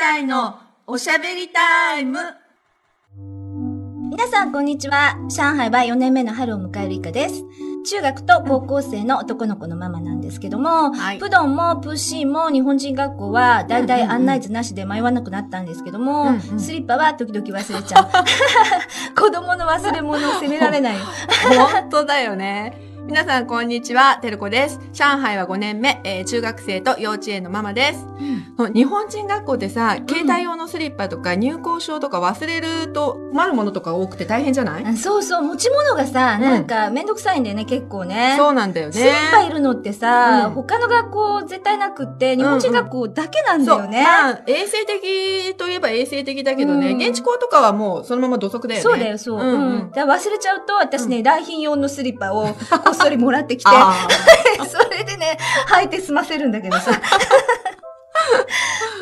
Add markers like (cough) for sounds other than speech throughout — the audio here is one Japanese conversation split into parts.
隊のおしゃべりタイム。皆さん、こんにちは。上海は4年目の春を迎える以下です。中学と高校生の男の子のママなんですけども、はいプドンもプーシーも日本人学校はだいたい案内図なしで迷わなくなったんですけども、うんうんスリッパは時々忘れちゃう。(laughs) 子供の忘れ物を責められないよ。(laughs) 本当だよね。皆さん、こんにちは。てるこです。上海は5年目、えー中学生と幼稚園のママです。そう日本人学校ってさ、携帯用のスリッパとか入校証とか忘れると困るものとか多くて大変じゃない、あそうそう、持ち物がさ、うんなんかめんどくさいんだよね、結構ね。そうなんだよね。スリッパいるのってさ、うん他の学校絶対なくって、日本人学校だけなんだよね。そう。まあ、衛生的といえば衛生的だけどね、うん現地校とかはもうそのまま土足だよね。そうだよ、そう。ううんん、うん。だ忘れちゃうと、私ね、来賓用のスリッパを (laughs) そりもらってきて、あ (laughs) それでね、履いて済ませるんだけどさ。(laughs)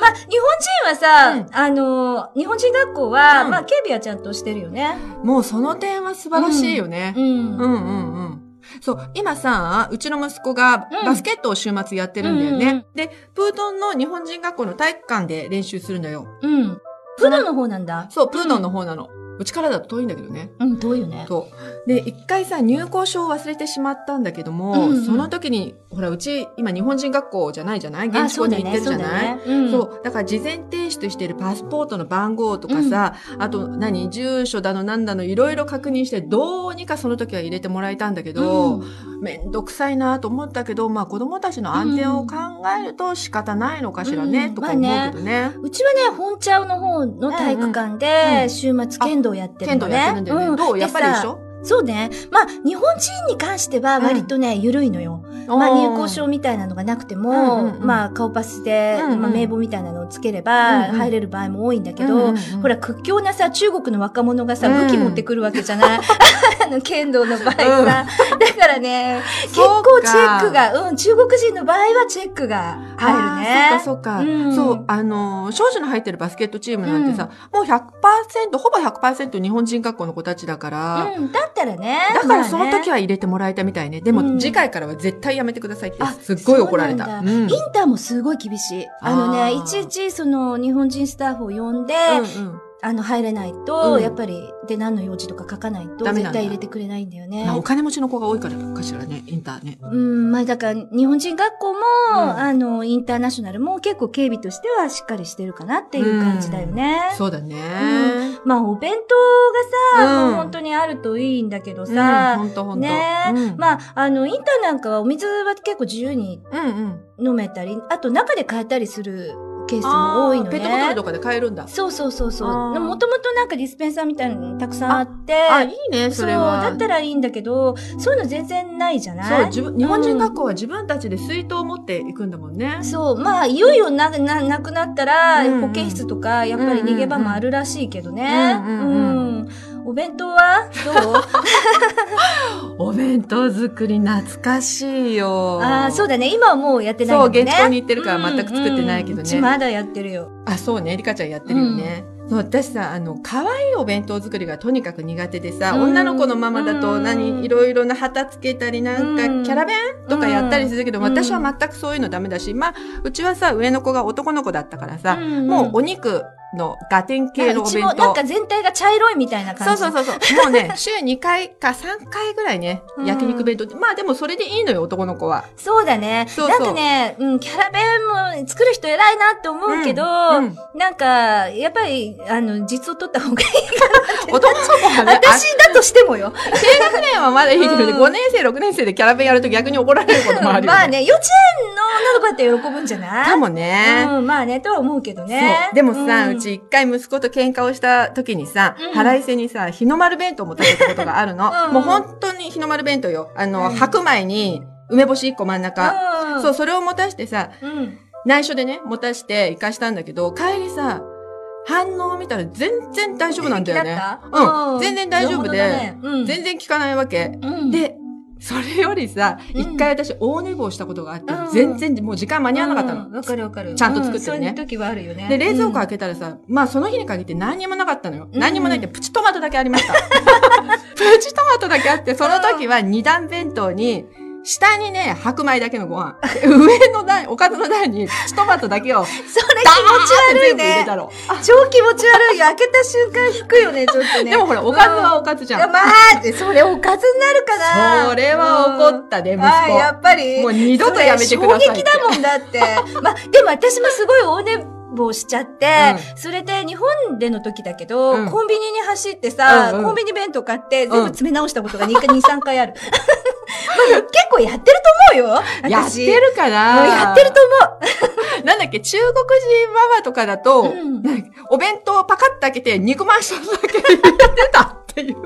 まあ、日本人はさ、うんあの、日本人学校は、うんまあ、警備はちゃんとしてるよね。ーもうその点は素晴らしいよね。うん。うんうんうん。そう、今さ、うちの息子がうんバスケットを週末やってるんだよね。うんうんで、プートンの日本人学校の体育館で練習するんだよ。うん。プロの方なんだ。そう、プートンの方なの。うちからだと遠いんだけどね。うん、遠いよね。そう。で、一回さ、入校証を忘れてしまったんだけども、うんうんその時に、ほら、うち、今日本人学校じゃないじゃない？現地校に行ってるじゃない？そうだね。うん、そう。だから事前提出しているパスポートの番号とかさ、あと何、住所だのなんだのいろいろ確認して、どうにかその時は入れてもらえたんだけど、めんどくさいなと思ったけど、まあ子供たちの安全を考えると仕方ないのかしらね、うん。とか思うけどね。うちはね、本茶の方の体育館うん。うで、ん。週末剣道やってる剣道のね。やってるんだよね。うん。どう？やっぱりでさ一緒そうね。まあ、日本人に関しては割とね、緩いのよ。まあ、入校証みたいなのがなくても、うんうんうん。まあ、顔パスで、うんうんまあ、名簿みたいなのをつければ、うんうん。入れる場合も多いんだけど、うんうんうん。ほら、屈強なさ、中国の若者がさ、うん。武器持ってくるわけじゃない、あの、剣道の場合さ。うんだからね、結構チェックが、うん、中国人の場合はチェックが入るね。そうか、そうか。うんそう、あのー、少女の入ってるバスケットチームなんてさ、もう100%、ほぼ100%日本人学校の子たちだから、うん、だったらね。だからその時は入れてもらえたみたいね。でも、うん次回からは絶対やめてくださいってあ、すっごい怒られた。インターもすごい厳しい。あのね、いちいちその日本人スタッフを呼んで、うんうんあの入れないと、うんやっぱり、で何の用事とか書かないと、ダメなんだ絶対入れてくれないんだよねまあ。お金持ちの子が多いからかしらね、インターね。うん、まあだから、日本人学校も、うんあの、インターナショナルも結構警備としてはしっかりしてるかなっていう感じだよね。そうだね。まあお弁当がさ、うんもう本当にあるといいんだけどうん、さ、ほんとほんと。ねうん、まあ、あの、インターなんかはお水は結構自由にうんうん。飲めたり、あと中で買えたりするケースも多いのね。ペットボトルとかで買えるんだ。そうそうそうそう。もともとなんかディスペンサーみたいなのたくさんあって、あ、いいね、それは。そう、だったらいいんだけど、そういうの全然ないじゃない？そう、自分、日本人学校は自分たちで水筒を持っていくんだもんね。そう、まあ、いよいよな、な、なくなったら、うんうん保健室とか、やっぱり逃げ場もあるらしいけどね。うんうんうんうんお弁当は？どう？(laughs) お弁当作り懐かしいよ。ああ、そうだね。今はもうやってないそう、もんね。現地校に行ってるから全く作ってないけどうんうんうちね。まだやってるよ。あ、そうね、リカちゃんやってるよね。そう私さ、あの、可愛いお弁当作りがとにかく苦手でさ、うん女の子のママだうんと何、いろいろな旗つけたり、なんか、うんキャラ弁とかやったりするけど、うん私は全くそういうのダメだし、まあ、うちはさ、上の子が男の子だったからさ、うんうんもうお肉のガテン系のお弁うちもなん当。か全体が茶色いみたいな感じ。そうそうそうそう。もうね、(laughs) 週2回か3回ぐらいね、うん焼肉弁当って。まあでもそれでいいのよ、男の子は。そうだね。そうそうなんかね、うん、キャラ弁も作る人偉いなって思うけど、うんうんなんか、やっぱり、あの、実を取った方がいい。男の子はね、私だとしてもよ。低学年はまだいいけどね、うん5年生、6年生でキャラ弁やると逆に怒られることもあるよ、ね。まあね、幼稚園の女の子だって喜ぶんじゃない？かもね。うん、まあね、とは思うけどねそ。う。でもさ、んうち一回息子と喧嘩をした時にさ、うん腹いせにさ、日の丸弁当も食べたことがあるの。(laughs) うんもう本当に日の丸弁当よ。あの、うん白米に梅干し1個真ん中。うん、そう、それを持たしてさ、うん。内緒でね、持たして行かしたんだけど、帰りさ、反応を見たら全然大丈夫なんだよねうん。全然大丈夫で、全然効かないわけ。うん、で、それよりさ、うん一回私大寝坊したことがあって、うん全然もう時間間に合わなかったの。うんわかるわかる。ちゃんと作ってるねうんそういう時はあるよね。で、冷蔵庫開け、けたらさ、まあその日に限って何にもなかったのよ。うん何にもないってプチトマトだけありました。(laughs) プチトマトだけあって、その時は二段弁当に下にね、白米だけのご飯。(laughs) 上の台、おかずの台に、プチトマトだけを、それ気持ち悪いね。超気持ち悪いよ。開けた瞬間引くよね、(laughs) ちょっとね。でもほら、おかずはおかずじゃん。まあ、それおかずになるかな。それは怒ったね、息うんあや子。っぱり。もう二度とやめてください衝撃だもんだって。(laughs) まあ、でも私もすごい大寝坊しちゃって、それで日本での時だけど、うん。コンビニに走ってさ、うんうん。コンビニ弁当買って全部詰め直したことが2回、2、3回ある。(laughs) まあ結構やってると思うよ。私。やってるかな？やってると思 (laughs) なんだっけ、中国人ママとかだと、うん。お弁当をパカッと開けて、肉まん一つだけ入れてたっていう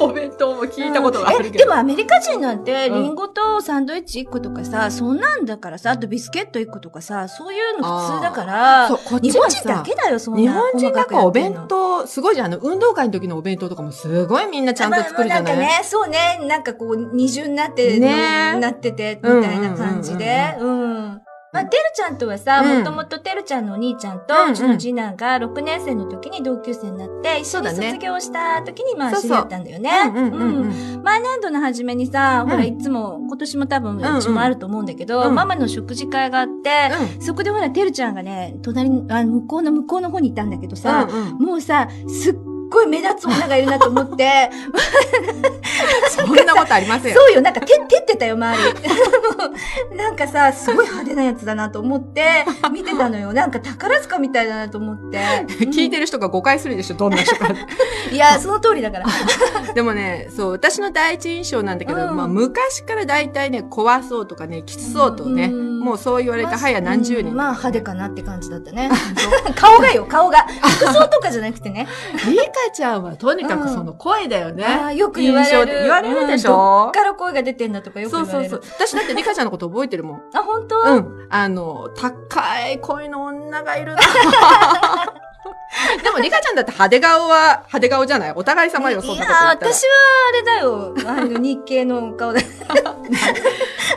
お弁当も聞いたことがあるけど。えでもアメリカ人なんて、うん。リンゴとサンドイッチ1個とかさ、そんなんだからさ、あとビスケット1個とかさ、そういうの普通だから、そう、こっ日ちはさ本人だけだよ、そんな日本人がこうお弁当当、すごいじゃん。あの、運動会の時のお弁当とかもすごいみんなちゃんと作るじゃない、まあまあなんかね、そうね、なんかこう、二重になって、ね。なってて、みたいな感じで、うん。まあ、てるちゃんとはさ、うん。もともとてるちゃんのお兄ちゃんと、うちの次男が6年生の時に同級生になって、一緒に卒業した時に、まあ、知り合ったんだよね。うん。毎年度の初めにさ、うん。ほら、いつも、今年も多分、うちもあると思うんだけど、うん。ママの食事会があって、そこでほら、てるちゃんがね、隣に、あ向こうの向こうの方にいたんだけどさ、もうさ、すっごい目立つ女がいるなと思って、(laughs) そんなことありませんよ。そうよ、なんか、て、てってたよ、周り。(laughs) なんかさ、すごい派手なやつだなと思って、見てたのよ。なんか宝塚みたいだなと思って。聞いてる人が誤解するでしょ、どんな人か。(laughs) いや、その通りだから。でもね、そう、私の第一印象なんだけど、うんまあ昔から大体ね、怖そうとかね、きつそうとね、うんもうそう言われて早何十年。うんまあ、派手かなって感じだったね。(laughs) 顔がよ、顔が。服装とかじゃなくてね。(laughs) リカちゃんはとにかくその声だよね。ああ、よく言われる。言われるでしょ？うんどっから声が出てんだとかよくそうそう言われる。そう。私だってリカちゃんのこと覚えてるもん。あ、本当？うん。あの、高い声の女がいるな。(laughs) (laughs) でも、リカちゃんだって派手顔は派手顔じゃない？お互い様よ、そんなこと言いや、ったら。私はあれだよ。あの、日系の顔だ。(laughs)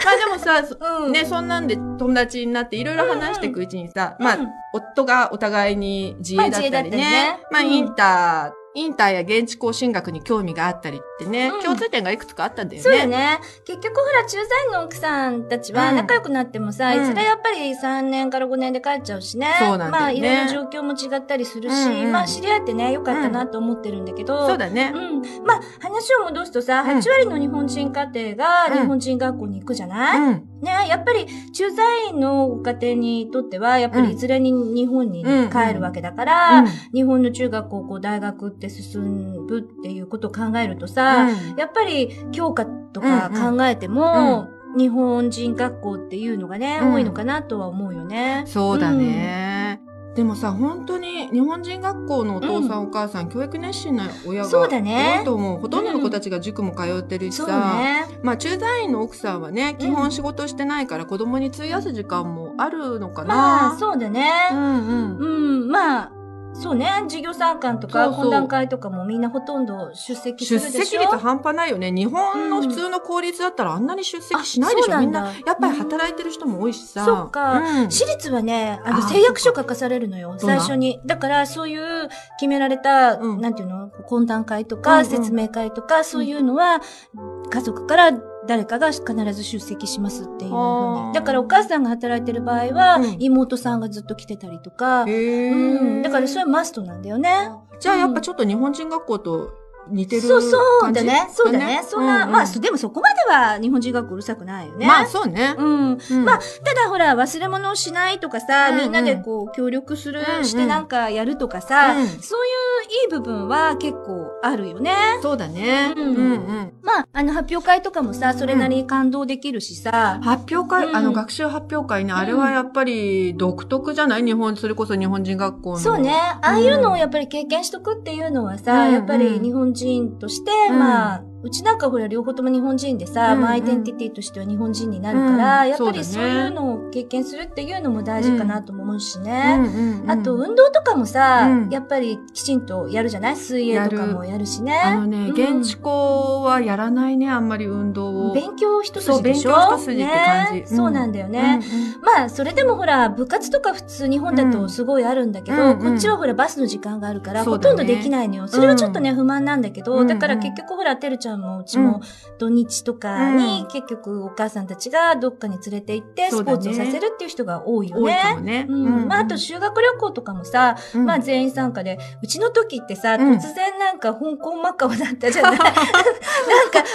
まあでもさ、そうん。ね、そんなんで友達になっていろいろ話していくうちにさ、まあうん、夫がお互いに自営だったりね、まあねまあうんインター、インターや現地校進学に興味があったりってね、うん共通点がいくつかあったんだよね。そうだね。結局ほら、駐在員の奥さんたちはうん仲良くなってもさ、うんいずれやっぱり3年から5年で帰っちゃうしね。そうなんだよねまあ、いろいろ状況も違ったりするし、うんうんまあ、知り合ってね、よかったなと思ってるんだけど。そうだね。うん。まあ、話を戻すとさ、うん8割の日本人家庭がうん日本人学校に行くじゃない、うん。ね、やっぱり駐在員のご家庭にとっては、やっぱりいずれに日本にうん帰るわけだから、うん。日本の中学高校大学って進むっていうことを考えるとさ、やっぱり教科とかうん考えても、日本人学校っていうのがね、うん。多いのかなとは思うよね。そうだね。でもさ、本当に日本人学校のお父さん、お母さん、教育熱心な親がそうだね多いと思う。ほとんどの子たちが塾も通ってるしそうさ、ね。まあ駐在員の奥さんはね、基本仕事してないから子供に費やす時間もあるのかな。まあ、そうだね。うんうん。うん、まあ、そうね。授業参観とか懇談会とかもみんなほとんど出席す出るでしょ？席率半端ないよね。日本の普通の公立だったらあんなに出席しないでしょ。うなんだみんな、やっぱり働いてる人も多いしさ。そっかうん私立はね、あの、あ誓約書書かされるのよ、最初に。だから、そういう決められた、うんなんていうの、懇談会とうんか、うん説明会とか、そういうのは、家族から誰かが必ず出席しますっていうふうあーに。だから、お母さんが働いてる場合は、うん妹さんがずっと来てたりとか、うん。だから、それはマストなんだよね。じゃあやっぱちょっと日本人学校と似てるそうそうだね。そうだね。そんな、まあ、そでもそこまでは日本人学校うるさくないよね。まあそうね。うん。うんまあ、ただほら、忘れ物をしないとかさ、みんなでこう、協力する、してなんかやるとかさ、うんそういういい部分は結構あるよね。そうだね。うんうんうん。まあ、あの、発表会とかもさ、それなりに感動できるしさ、発表会、うんあの、学習発表会ね、あれはやっぱり独特じゃない？日本、それこそ日本人学校の。そうね。ああいうのをやっぱり経験しとくっていうのはさ、うんやっぱり日本人として、うん。まあ、うちなんかほら両方とも日本人でさ、うんまあアイデンティティとしては日本人になるから、うん。やっぱりそうういうのを経験するっていうのも大事かなとも思うしうんね。うんうん。あと、運動とかもさ、うん。やっぱりきちんとやるじゃない？水泳とかもやる。しね。あのね、うん。現地校はやらないね、あんまり運動を。勉強一筋でしょ？勉強一筋って感じ。ね。うん。そうなんだよね。まあ、それでもほら、部活とか普通日本だとすごいあるんだけど、うんこっちはほら、バスの時間があるから、ほとんどできないのよ。それはちょっとね、不満なんだけど、うんだから結局ほら、てるちゃんちゃんもうちも土日とかに結局お母さんたちがどっかに連れて行ってスポーツをさせるっていう人が多いよ多いね。ね。うん。まあ、あと修学旅行とかもさ、うん。まあ全員参加で、うちの時ってさ、うん。突然なんか香港マカオだったじゃない？(laughs) なんか、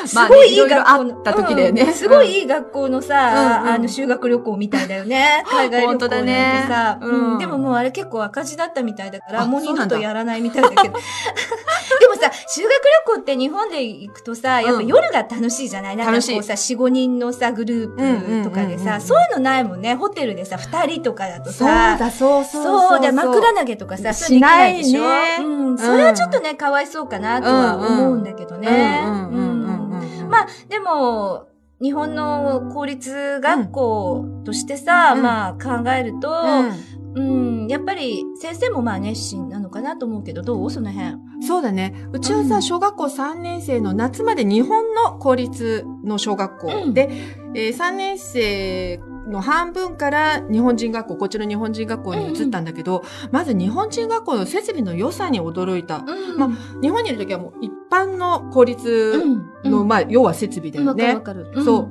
すごいいい学校の、あった時だよね。うん。すごいいい学校のさ、うん。うん。あの修学旅行みたいだよね。(laughs) 海外旅行なんて本当だね。さ、うん。うん。でももうあれ結構赤字だったみたいだから、あもう二度とやらないみたいだけど。(laughs) でもさ、修学旅行って日本で行くとさ、やっぱ夜が楽しいじゃない、なんかこうさ、4、5人のさ、グループとかでさ、うんうんうんうんそういうのないもんね。ホテルでさ、2人とかだとそうさ、だ、そうそうそうで、枕投げとかさ、そういうのできないでしょ？ねうん。それはちょっとね、かわいそうかなとは思うんだけどね。うんうんうんうんうん。まあ、でも、日本の公立学校としてさ、うん。まあ考えると、うんうん、やっぱり先生もまあ熱心なのかなと思うけど、どう？その辺。そうだね。うちはさ、うん小学校3年生の夏まで日本の公立の小学校、うんで、えー3年生の半分から日本人学校、こっちの日本人学校に移ったんだけど、まず日本人学校の設備の良さに驚いた。うんま日本にいる時はもう一般の公立の、うんまあ、要は設備だよね。わかるわかる。そ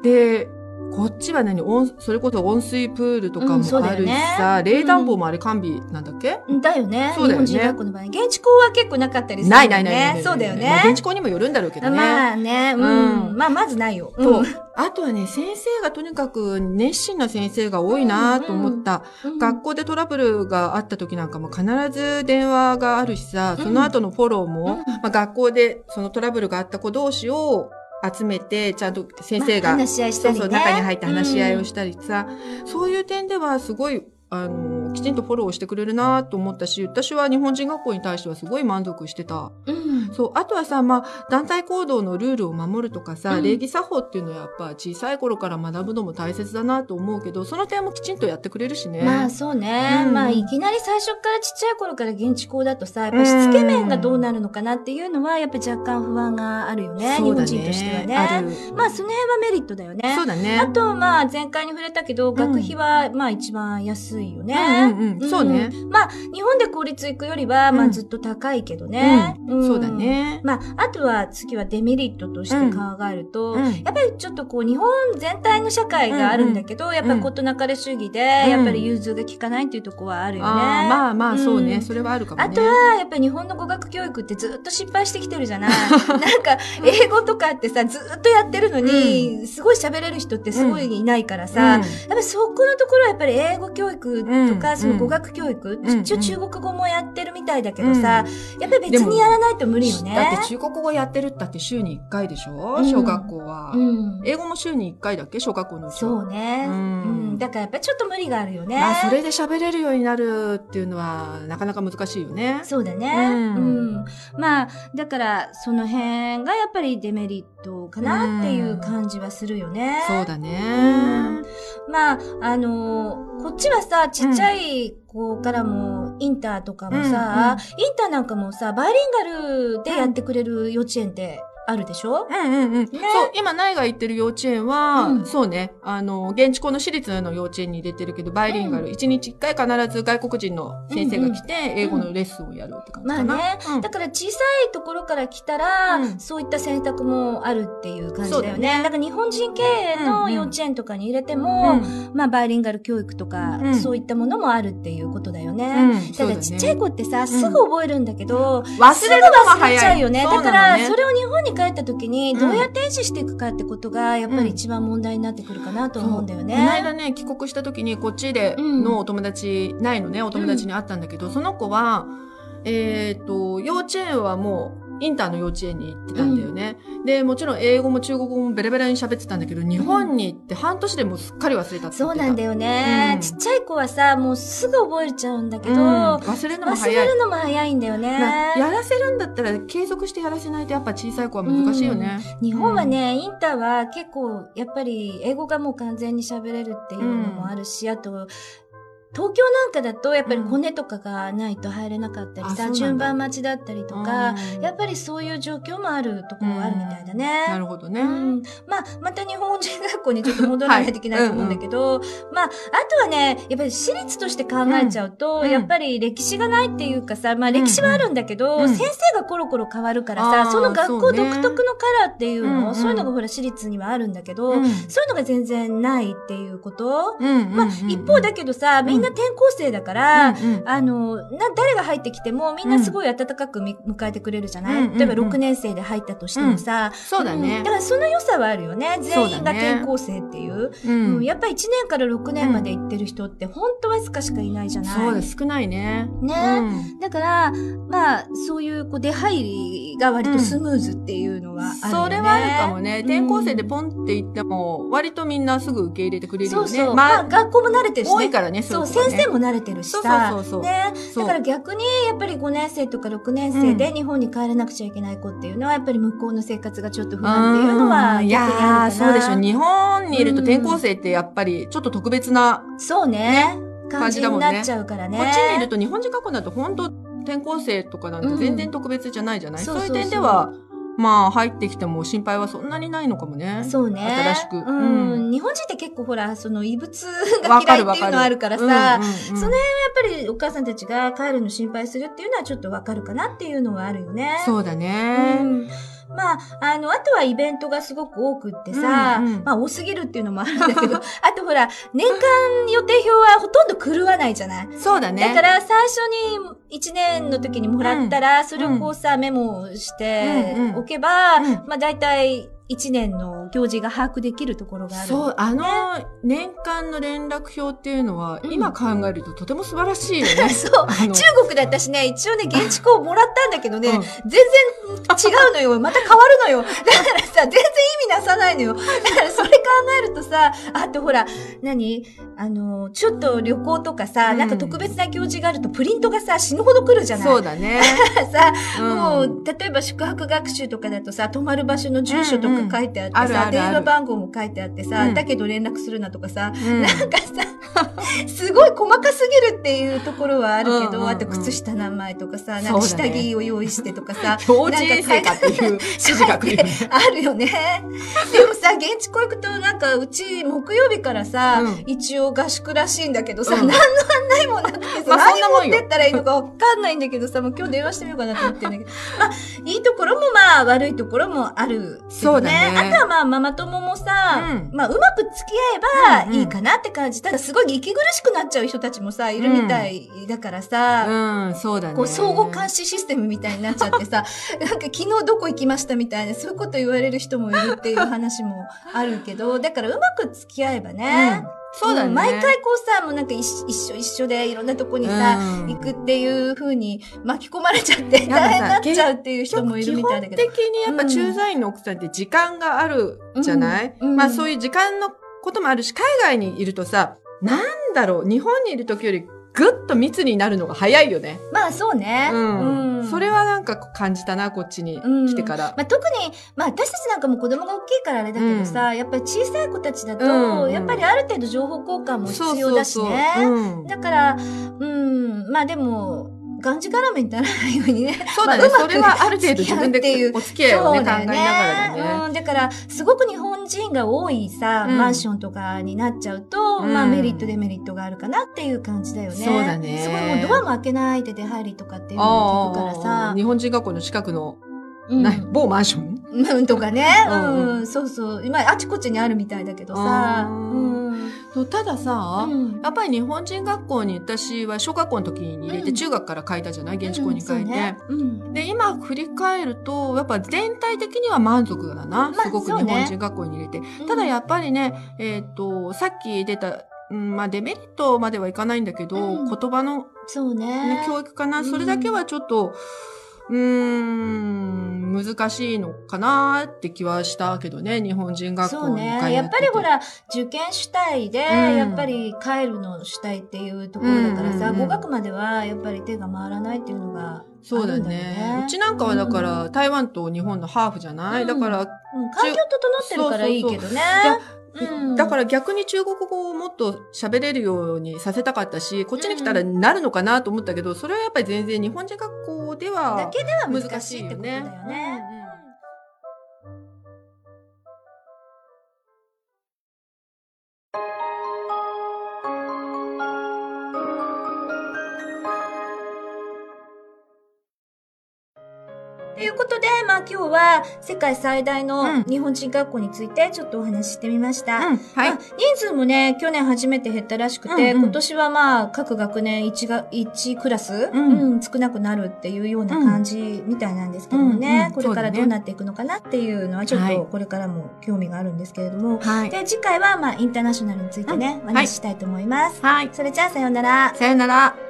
う。で、こっちは何？温それこそ温水プールとかもあるしよねさ、冷暖房もあれ完備なんだっけ、うん。だよね。そうだよね日本人学校の場合。現地校は結構なかったりするよね。ないないない。そうだよまあ現ね。地校にもよるんだろうけどね。まあね、ううんん。まあまずないよ。そううん。あとはね、先生がとにかく熱心な先生が多いなと思った。うん学校でトラブルがあった時なんかも必ず電話があるしさ、その後のフォローも、うんまあ、学校でそのトラブルがあった子同士を集めて、ちゃんと先生が、まあ話し合いしたりね。そうそう、中に入って話し合いをしたりさ、そういう点ではすごい、あの、きちんとフォローしてくれるなと思ったし、私は日本人学校に対してはすごい満足してた。うん。そう、あとはさ、まあ、団体行動のルールを守るとかさ、うん礼儀作法っていうのはやっぱ小さい頃から学ぶのも大切だなと思うけど、その点もきちんとやってくれるしね。まあそうね。うんまあいきなり最初からちっちゃい頃から現地校だとさ、やっぱしつけ面がどうなるのかなっていうのは、やっぱ若干不安があるよね。日そうだ本人としてはね。まあその辺はメリットだよね。そうだね。あと、まあ、前回に触れたけど、学費は、まあ、一番安いよね。うんうんうんそうね。まあ、日本で公立行くよりは、まあ、うんずっと高いけどね。うんそうだ。ね。まあ、あとは、次はデメリットとして考えると、うん。やっぱりちょっとこう、日本全体の社会があるんだけど、やっぱり事なかれ主義で、うん。やっぱり融通が効かないっていうところはあるよね。ああまあまあ、そうね、うん。それはあるかもね。あとは、やっぱり日本の語学教育ってずっと失敗してきてるじゃない。(laughs) なんか、英語とかってさ、ずっとやってるのに、すごい喋れる人ってすごいいないからさ、やっぱりそこのところはやっぱり英語教育とか、うん。その語学教育、うん。一応中国語もやってるみたいだけどさ、やっぱり別にやらないと無理よね。だって中国語やってるったって週に1回でしょ、うん小学校は、うん。英語も週に1回だっけ？小学校のうちはそうね、ううんん。だからやっぱりちょっと無理があるよね。まあ、それで喋れるようになるっていうのは、なかなか難しいよね。そうだね。ううんん。まあ、だから、その辺がやっぱりデメリットかなっていう感じはするよね。そうだね。まあ、あのーこっちはさ、ちっちゃい子からも、インターとかもさ、インターなんかもさ、バイリンガルでやってくれる幼稚園ってあるでしょ、うんうんうん。そう、今、ナイが行ってる幼稚園は、うん。そうね、あの、現地校の私立の幼稚園に入れてるけど、バイリンガル、一、日一回必ず外国人の先生が来て、英語のレッスンをやるって感じかな。まあね。うん。だから小さいところから来たら、うん。そういった選択もあるっていう感じだよね。だね。だから日本人経営の幼稚園とかに入れても、うん。まあバイリンガル教育とか、うん。そういったものもあるっていうことだよね。うん。ただちっちゃい子ってさ、すぐ覚えるんだけど、忘れるのが忘れ早い。ちゃうよね。だから、それを日本に帰った時に、うん。どうやって維持していくかってことが、やっぱり一番問題になってくるかなと思うんだよね。この間ね、帰国した時にこっちでうん。のお友達、ないのね、お友達に会ったんだけど、その子は、えっ、と、幼稚園はもう、インターの幼稚園に行ってたんだよね。で、もちろん英語も中国語もベラベラに喋ってたんだけど、日本に行って半年でもうすっかり忘れたってた。そうなんだよね、うんちっちゃい子はさ、もうすぐ覚えちゃうんだけど、うん忘れるのも忘早い。れるのも早いんだよね。なやらせるんだったら継続してやらせないとやっぱ小さい子は難しいよね。日本はね、インターは結構、やっぱり英語がもう完全に喋れるっていうのもあるし、あと、東京なんかだと、やっぱり骨とかがないと入れなかったりさ、うなんだ。順番待ちだったりとか、うん。やっぱりそういう状況もあるところはあるみたいだね。なるほどね。うん、まあ、また日本人学校にちょっと戻らないといけないと思うんだけど、まあ、あとはね、やっぱり私立として考えちゃうと、うん。やっぱり歴史がないっていうかさ、まあ歴史はあるんだけど、うん。先生がコロコロ変わるからさ、その学校独特のカラーっていうの、うんうん。そういうのがほら私立にはあるんだけど、うん。そういうのが全然ないっていうこと、うんうんうんまあ、一方だけどさ、みんな転校生だから、うんうんあの、な、誰が入ってきてもみんなすごい温かくみ迎えてくれるじゃない、うん例えばうんうん6年生で入ったとしてもさ、そうだねんだからその良さはあるよね。全員が転校生っていう。ううんんやっぱり1年から6年まで行ってる人って本当わずかしかいないじゃない？そうです。少ないね。ねうんだから、まあ、そういうこう出入りが割とスムーズっていうのはあるよね。それはあるかもね。転校生でンポンって言っても、割とみんなすぐ受け入れてくれるよね。そうそう。まあ、まあ、学校も慣れてるし、ね。多いからね、そう、先生も慣れてるしそうさ。そうそうそうね。だから逆に、やっぱり5年生とか6年生で日本に帰らなくちゃいけない子っていうのは、やっぱり向こうの生活がちょっと不安っていうのはあるかな。ー、そうでしょ。日本にいると転校生ってやっぱりちょっと特別な、そうね。感じだもんねになっちゃうからね。こっちにいると日本人学校だと本当転校生とかなんて全然特別じゃないじゃない、そうんそうそうそう点では、まあ入ってきても心配はそんなにないのかもね。そうね。新しくうん。うん日本人って結構ほら、その異物が嫌いっていうのあるからさ、やっうんうんうんそのぱりお母さんたちが帰るの心配するっていうのはちょっとわかるかなっていうのはあるよね。そうだね。うんまあ、あの、あとはイベントがすごく多くってさ、うんうん。まあ多すぎるっていうのもあるんだけど、(laughs) あとほら、年間予定表はほとんど狂わないじゃない？そうだね。だから最初に1年の時にもらったら、それをこうさ、メモしておけば、うん。まあ大体1年の行事が把握できるところがある。そう、あの、年間の連絡表っていうのは、うん今考えるととても素晴らしいよね。(laughs) そう。中国だったしね、一応ね、現地校もらったんだけどね、うん全然違うのよ。また変わるのよ。(laughs) だからさ、全然意味なさないのよ。だからそれ考えるとさ、あとほら、何？あの、ちょっと旅行とかさ、うんなんか特別な行事があるとプリントがさ、死ぬほど来るじゃないそうだね。さ、うんもう、例えば宿泊学習とかだとさ、泊まる場所の住所とか書いてあってさ、うんうんあるあるある。電話番号も書いてあってさ、うんだけど連絡するなとかさ、うん。なんかさ、(laughs) すごい細かすぎるっていうところはあるけど、うんうんうん。あと靴下何枚とかさ、なんか下ね着を用意してとかさ、幼稚園生かっていう指示が来るよね。あるよね。でもさ、現地校行くとなんかうち木曜日からさ、うん。一応合宿らしいんだけどさ、うん。何の案内もなくてさ、まあ何持ってったらいいのかわかんないんだけどさ、もう今日電話してみようかなと思ってるんだけど、まあ、いいところもまあ悪いところもあるね。そうだね。あとはまあママ友もさ、うんまあうまく付き合えうんうんばいいかなって感じ。ただすごい息苦しくなっちゃう人たちもさ、いるみたいだからさ、うん、そうだね。こう、相互監視システムみたいになっちゃってさ、(laughs) なんか昨日どこ行きましたみたいな、そういうこと言われる人もいるっていう話もあるけど、だからうまく付き合えばね。うんそうだね。ん毎回こうさ、もうなんか一一緒一緒でいろんなとこにさ、うん行くっていう風に巻き込まれちゃって (laughs) 大変になっちゃうっていう人もいるみたいだけど。基本的にやっぱ駐在員の奥さんって時間があるじゃない、うんうんまあそういう時間のこともあるし、海外にいるとさ、なんだろう、日本にいる時よりぐっと密になるのが早いよね。まあそうね。うん。うんそれはなんか感じたな、こっちに来てから。まあ、特に、まあ、私たちなんかも子供が大きいからあれだけどさ、やっぱり小さい子たちだと、うんうんやっぱりある程度情報交換も必要だしね。うんだから、うん、まあでも、がんじがらめにならないようにね。(laughs) そうだね、まあそれはある程度自分でお付き合いをね、考えながらだね。うん、だから、すごく日本人が多いさ、うん。マンションとかになっちゃうと、うん。まあメリット、デメリットがあるかなっていう感じだよね。そうだね。すごいもうドアも開けないで出入りとかっていうのを聞くからあさ。あ、。日本人学校の近くの、うん。な某マンション？うん、とかね。ううんん、そうそう。今、あちこちにあるみたいだけどさ。ううんたださ、うんやっぱり日本人学校に私は小学校の時に入れてうん中学から書いたじゃない？現地校に書いて。ねうん。で、今振り返ると、やっぱ全体的には満足だな。まあすごく日本人学校に入れて。ただやっぱりね、えっ、と、さっき出た、うん、まあデメリットまではいかないんだけど、うん言葉の、そうねね。教育かな、うんそれだけはちょっと、うーん、難しいのかなって気はしたけどね、日本人学そう校に通ってて。ね。やっぱりほら、受験主体で、うんやっぱり帰るの主体っていうところだからさ、うんうんうん語学まではやっぱり手が回らないっていうのがそうだねね。うちなんかはだから、台湾と日本のハーフじゃない、うんだから、うん、環境整ってるからいいけどね。うん。だから逆に中国語をもっと喋れるようにさせたかったし、こっちに来たらなるのかなと思ったけど、それはやっぱり全然日本人学校ではだけでは難難しいってことだしいよねよね。今日は世界最大うのん日本人学校についてちょっとお話ししてみました。うん、はいまあ。人数もね、去年初めて減ったらしくて、うんうん今年はまあ、各学年1が、一クラス、ううんん、少なくなるっていうような感じみたいなんですけどもうんね、うんこれからどうなっていくのかなっていうのはちょっはいとこれからも興味があるんですけれども、はい。で、次回はまあ、インターナショナルについてね、うんお話ししたいと思います。はい。それじゃあ、さようなら。さよなら。